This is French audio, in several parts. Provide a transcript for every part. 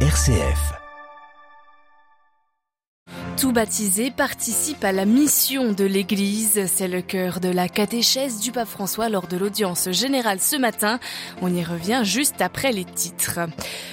RCF. Tout baptisé participe à la mission de l'Église. C'est le cœur de la catéchèse du pape François lors de l'audience générale ce matin. On y revient juste après les titres.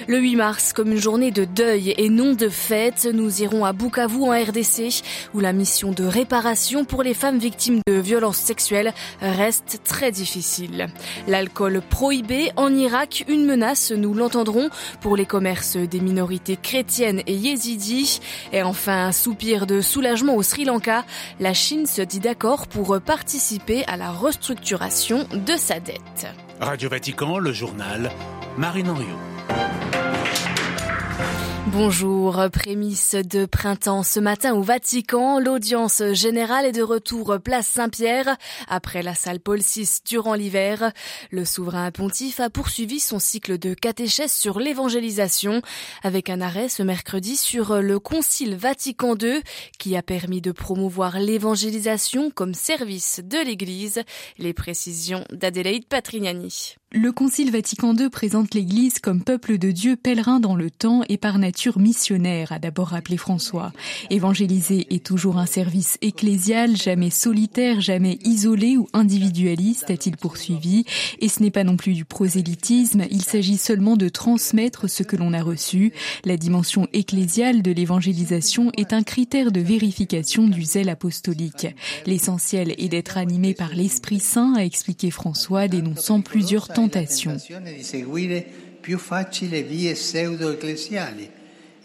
Le 8 mars, comme une journée de deuil et non de fête, nous irons à Bukavu en RDC, où la mission de réparation pour les femmes victimes de violences sexuelles reste très difficile. L'alcool prohibé en Irak, une menace, nous l'entendrons, pour les commerces des minorités chrétiennes et yézidis. Et enfin, sous soupir de soulagement au Sri Lanka, la Chine se dit d'accord pour participer à la restructuration de sa dette. Radio Vatican, le journal, Marine Henriot. Bonjour, prémisse de printemps ce matin au Vatican. L'audience générale est de retour place Saint-Pierre après la salle Paul VI durant l'hiver. Le souverain pontife a poursuivi son cycle de catéchèse sur l'évangélisation avec un arrêt ce mercredi sur le Concile Vatican II qui a permis de promouvoir l'évangélisation comme service de l'Église. Les précisions d'Adélaïde Patrignani. Le Concile Vatican II présente l'Église comme peuple de Dieu pèlerin dans le temps et par nature missionnaire, a d'abord rappelé François. Évangéliser est toujours un service ecclésial, jamais solitaire, jamais isolé ou individualiste, a-t-il poursuivi. Et ce n'est pas non plus du prosélytisme, il s'agit seulement de transmettre ce que l'on a reçu. La dimension ecclésiale de l'évangélisation est un critère de vérification du zèle apostolique. L'essentiel est d'être animé par l'Esprit Saint, a expliqué François, dénonçant plusieurs temps tentation.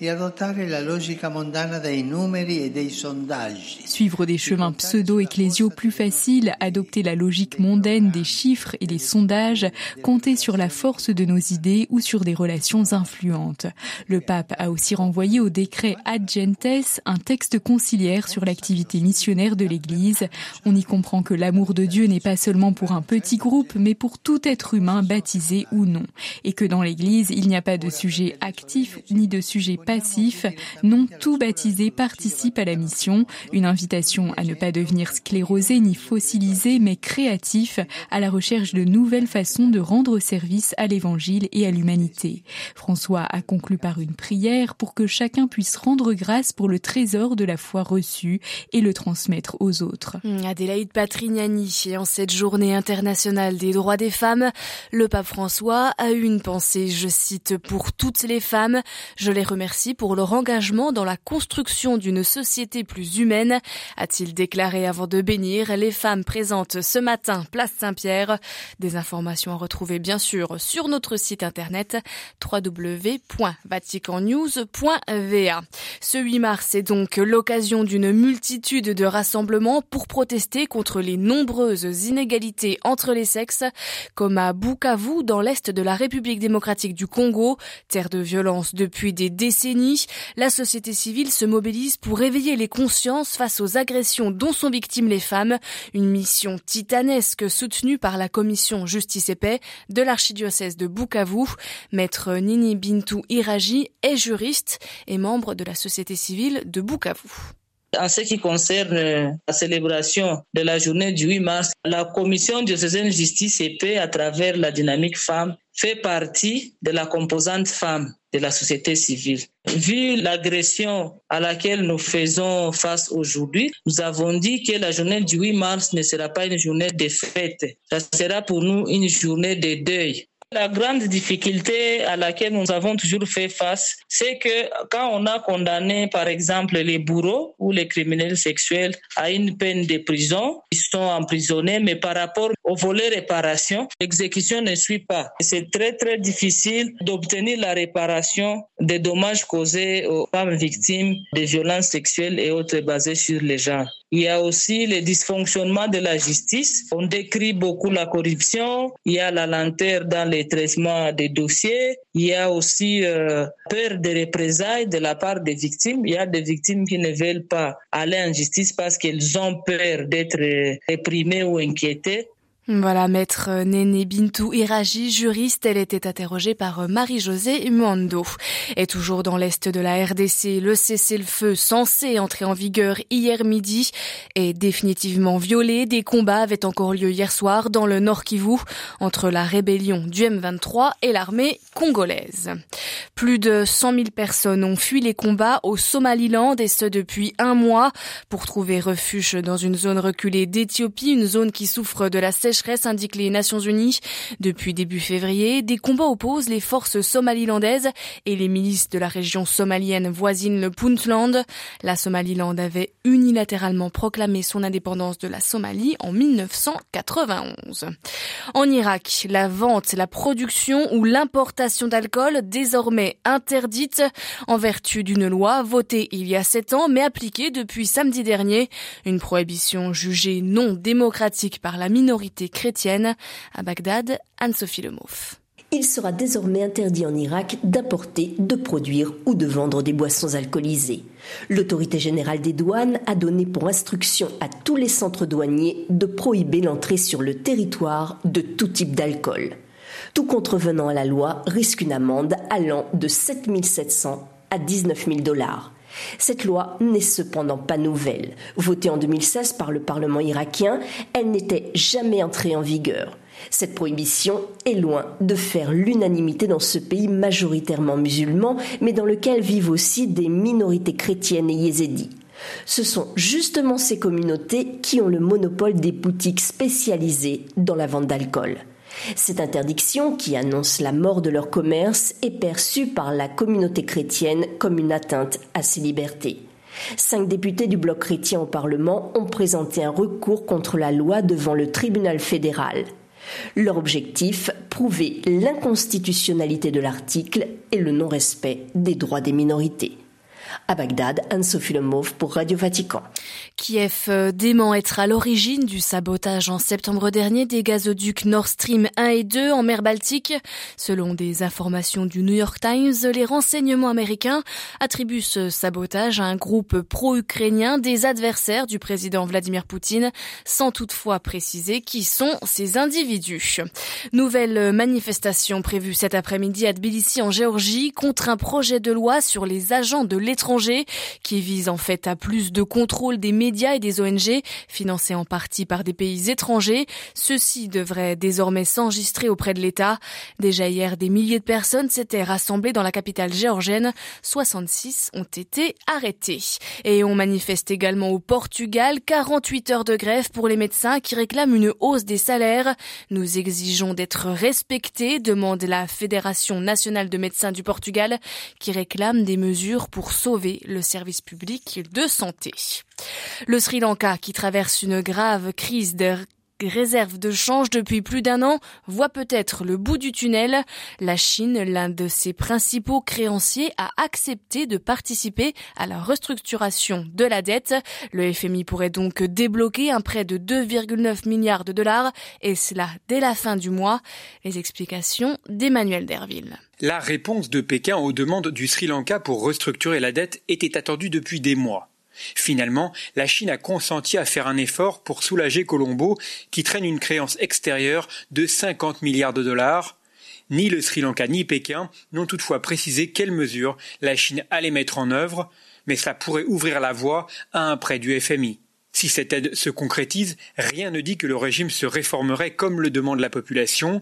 E. Suivre des chemins pseudo-ecclésiaux plus faciles, adopter la logique mondaine des chiffres et des sondages, compter sur la force de nos idées ou sur des relations influentes. Le pape a aussi renvoyé au décret Ad Gentes un texte conciliaire sur l'activité missionnaire de l'Église. On y comprend que l'amour de Dieu n'est pas seulement pour un petit groupe, mais pour tout être humain baptisé ou non. Et que dans l'Église, il n'y a pas de sujet actif ni de sujet passif. Non, tout baptisé participe à la mission. Une invitation à ne pas devenir sclérosé ni fossilisé, mais créatif, à la recherche de nouvelles façons de rendre service à l'Évangile et à l'humanité. François a conclu par une prière pour que chacun puisse rendre grâce pour le trésor de la foi reçue et le transmettre aux autres. Adélaïde Patrignani, et en cette journée internationale des droits des femmes, le pape François a eu une pensée, je cite, pour toutes les femmes. Je les remercie pour leur engagement dans la construction d'une société plus humaine, a-t-il déclaré avant de bénir les femmes présentes ce matin, place Saint-Pierre. Des informations à retrouver bien sûr sur notre site internet www.vaticannews.va. Ce 8 mars est donc l'occasion d'une multitude de rassemblements pour protester contre les nombreuses inégalités entre les sexes, comme à Bukavu dans l'est de la République démocratique du Congo, terre de violence depuis des décennies. La société civile se mobilise pour réveiller les consciences face aux agressions dont sont victimes les femmes, une mission titanesque soutenue par la commission Justice et Paix de l'archidiocèse de Bukavu. Maître Nini Bintou Iraji est juriste et membre de la société civile de Bukavu. En ce qui concerne la célébration de la journée du 8 mars, la commission diocésaine justice et paix à travers la dynamique femme fait partie de la composante femme de la société civile. Vu l'agression à laquelle nous faisons face aujourd'hui, nous avons dit que la journée du 8 mars ne sera pas une journée de fête, ça sera pour nous une journée de deuil. La grande difficulté à laquelle nous avons toujours fait face, c'est que quand on a condamné, par exemple, les bourreaux ou les criminels sexuels à une peine de prison, ils sont emprisonnés, mais par rapport au volet réparation, l'exécution ne suit pas. C'est très, très difficile d'obtenir la réparation des dommages causés aux femmes victimes de violences sexuelles et autres basées sur les genres. Il y a aussi les dysfonctionnements de la justice. On décrit beaucoup la corruption. Il y a la lenteur dans les traitements des dossiers. Il y a aussi euh, peur de représailles de la part des victimes. Il y a des victimes qui ne veulent pas aller en justice parce qu'elles ont peur d'être réprimées ou inquiétées. Voilà, maître Néné Bintou Iraji, juriste, elle était interrogée par Marie-Josée Muando. Et toujours dans l'est de la RDC, le cessez-le-feu censé entrer en vigueur hier midi est définitivement violé. Des combats avaient encore lieu hier soir dans le Nord Kivu entre la rébellion du M23 et l'armée congolaise. Plus de 100 000 personnes ont fui les combats au Somaliland et ce depuis un mois pour trouver refuge dans une zone reculée d'Éthiopie, une zone qui souffre de la sèche sécheresse, indiquent les Nations Unies. Depuis début février, des combats opposent les forces somalilandaises et les milices de la région somalienne voisine le Puntland. La Somaliland avait unilatéralement proclamé son indépendance de la Somalie en 1991. En Irak, la vente, la production ou l'importation d'alcool désormais interdite en vertu d'une loi votée il y a sept ans mais appliquée depuis samedi dernier. Une prohibition jugée non démocratique par la minorité chrétienne. À Bagdad, Anne-Sophie Lemouf. Il sera désormais interdit en Irak d'apporter, de produire ou de vendre des boissons alcoolisées. L'autorité générale des douanes a donné pour instruction à tous les centres douaniers de prohiber l'entrée sur le territoire de tout type d'alcool. Tout contrevenant à la loi risque une amende allant de 7 700 à 19 000 dollars. Cette loi n'est cependant pas nouvelle. Votée en 2016 par le Parlement irakien, elle n'était jamais entrée en vigueur. Cette prohibition est loin de faire l'unanimité dans ce pays majoritairement musulman, mais dans lequel vivent aussi des minorités chrétiennes et yézédies. Ce sont justement ces communautés qui ont le monopole des boutiques spécialisées dans la vente d'alcool. Cette interdiction, qui annonce la mort de leur commerce, est perçue par la communauté chrétienne comme une atteinte à ses libertés. Cinq députés du bloc chrétien au Parlement ont présenté un recours contre la loi devant le tribunal fédéral. Leur objectif, prouver l'inconstitutionnalité de l'article et le non-respect des droits des minorités. À Bagdad, Anne-Sophie Lemauve pour Radio Vatican. Kiev euh, dément être à l'origine du sabotage en septembre dernier des gazoducs Nord Stream 1 et 2 en mer Baltique. Selon des informations du New York Times, les renseignements américains attribuent ce sabotage à un groupe pro-ukrainien des adversaires du président Vladimir Poutine, sans toutefois préciser qui sont ces individus. Nouvelle manifestation prévue cet après-midi à Tbilissi en Géorgie contre un projet de loi sur les agents de l'étranger qui vise en fait à plus de contrôle des médias et des ONG, financés en partie par des pays étrangers. Ceux-ci devraient désormais s'enregistrer auprès de l'État. Déjà hier, des milliers de personnes s'étaient rassemblées dans la capitale géorgienne. 66 ont été arrêtés. Et on manifeste également au Portugal 48 heures de grève pour les médecins qui réclament une hausse des salaires. Nous exigeons d'être respectés, demande la Fédération nationale de médecins du Portugal, qui réclame des mesures pour sauver le service public de santé. Le Sri Lanka, qui traverse une grave crise de réserve de change depuis plus d'un an voit peut-être le bout du tunnel. La Chine, l'un de ses principaux créanciers, a accepté de participer à la restructuration de la dette. Le FMI pourrait donc débloquer un prêt de 2,9 milliards de dollars et cela dès la fin du mois. Les explications d'Emmanuel Derville. La réponse de Pékin aux demandes du Sri Lanka pour restructurer la dette était attendue depuis des mois. Finalement, la Chine a consenti à faire un effort pour soulager Colombo, qui traîne une créance extérieure de 50 milliards de dollars. Ni le Sri Lanka ni Pékin n'ont toutefois précisé quelles mesures la Chine allait mettre en œuvre, mais cela pourrait ouvrir la voie à un prêt du FMI. Si cette aide se concrétise, rien ne dit que le régime se réformerait comme le demande la population.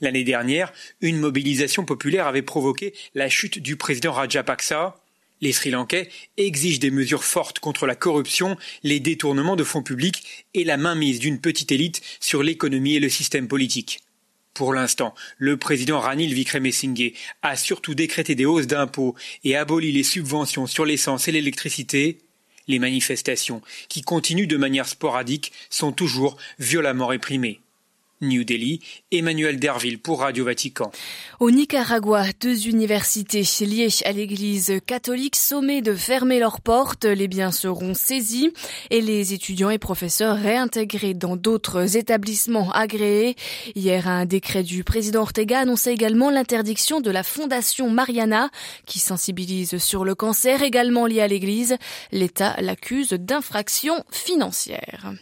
L'année dernière, une mobilisation populaire avait provoqué la chute du président Rajapaksa. Les Sri Lankais exigent des mesures fortes contre la corruption, les détournements de fonds publics et la mainmise d'une petite élite sur l'économie et le système politique. Pour l'instant, le président Ranil Wickremesinghe a surtout décrété des hausses d'impôts et aboli les subventions sur l'essence et l'électricité. Les manifestations, qui continuent de manière sporadique, sont toujours violemment réprimées. New Delhi, Emmanuel Derville pour Radio Vatican. Au Nicaragua, deux universités liées à l'église catholique sommet de fermer leurs portes. Les biens seront saisis et les étudiants et professeurs réintégrés dans d'autres établissements agréés. Hier, un décret du président Ortega annonçait également l'interdiction de la fondation Mariana qui sensibilise sur le cancer également lié à l'église. L'État l'accuse d'infraction financière.